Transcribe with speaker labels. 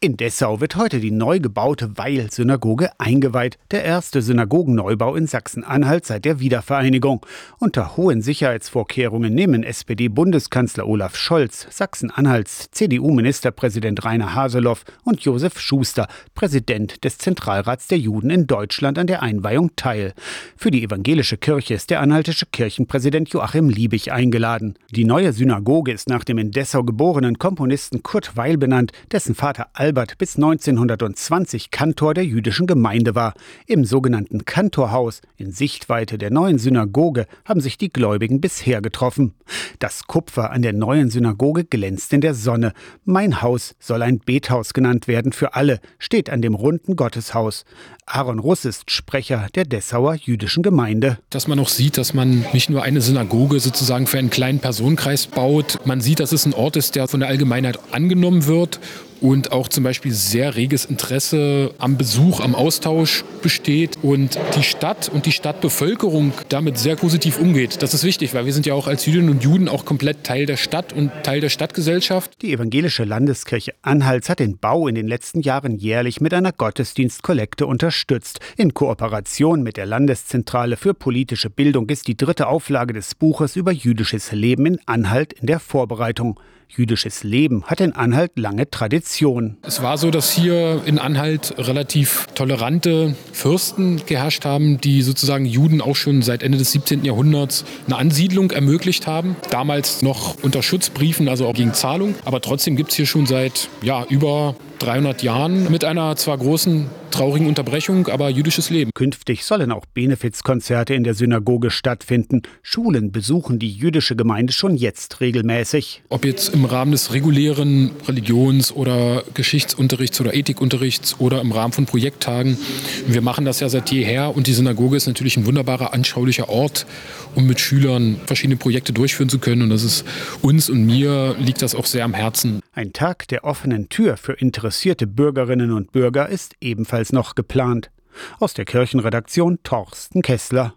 Speaker 1: In Dessau wird heute die neu gebaute Weil-Synagoge eingeweiht, der erste Synagogenneubau in Sachsen-Anhalt seit der Wiedervereinigung. Unter hohen Sicherheitsvorkehrungen nehmen SPD-Bundeskanzler Olaf Scholz, Sachsen-Anhalts CDU-Ministerpräsident Rainer Haseloff und Josef Schuster, Präsident des Zentralrats der Juden in Deutschland, an der Einweihung teil. Für die evangelische Kirche ist der anhaltische Kirchenpräsident Joachim Liebig eingeladen. Die neue Synagoge ist nach dem in Dessau geborenen Komponisten Kurt Weil benannt, dessen Vater Albert bis 1920 Kantor der jüdischen Gemeinde war. Im sogenannten Kantorhaus in Sichtweite der neuen Synagoge haben sich die Gläubigen bisher getroffen. Das Kupfer an der neuen Synagoge glänzt in der Sonne. Mein Haus soll ein Bethaus genannt werden für alle, steht an dem runden Gotteshaus. Aaron Russ ist Sprecher der Dessauer jüdischen Gemeinde.
Speaker 2: Dass man auch sieht, dass man nicht nur eine Synagoge sozusagen für einen kleinen Personenkreis baut. Man sieht, dass es ein Ort ist, der von der Allgemeinheit angenommen wird und auch zum Beispiel sehr reges Interesse am Besuch, am Austausch besteht und die Stadt und die Stadtbevölkerung damit sehr positiv umgeht. Das ist wichtig, weil wir sind ja auch als Jüdinnen und Juden auch komplett Teil der Stadt und Teil der Stadtgesellschaft.
Speaker 1: Die evangelische Landeskirche Anhalts hat den Bau in den letzten Jahren jährlich mit einer Gottesdienstkollekte unterstützt. In Kooperation mit der Landeszentrale für politische Bildung ist die dritte Auflage des Buches über jüdisches Leben in Anhalt in der Vorbereitung. Jüdisches Leben hat in Anhalt lange Tradition.
Speaker 2: Es war so, dass hier in Anhalt relativ tolerante Fürsten geherrscht haben, die sozusagen Juden auch schon seit Ende des 17. Jahrhunderts eine Ansiedlung ermöglicht haben. Damals noch unter Schutzbriefen, also auch gegen Zahlung. Aber trotzdem gibt es hier schon seit ja, über 300 Jahren mit einer zwar großen traurigen Unterbrechung, aber jüdisches Leben.
Speaker 1: Künftig sollen auch Benefizkonzerte in der Synagoge stattfinden. Schulen besuchen die jüdische Gemeinde schon jetzt regelmäßig.
Speaker 2: Ob jetzt im Rahmen des regulären Religions- oder Geschichtsunterrichts oder Ethikunterrichts oder im Rahmen von Projekttagen. Wir machen das ja seit jeher und die Synagoge ist natürlich ein wunderbarer, anschaulicher Ort, um mit Schülern verschiedene Projekte durchführen zu können. Und das ist uns und mir liegt das auch sehr am Herzen.
Speaker 1: Ein Tag der offenen Tür für interessierte Bürgerinnen und Bürger ist ebenfalls noch geplant. Aus der Kirchenredaktion Torsten Kessler.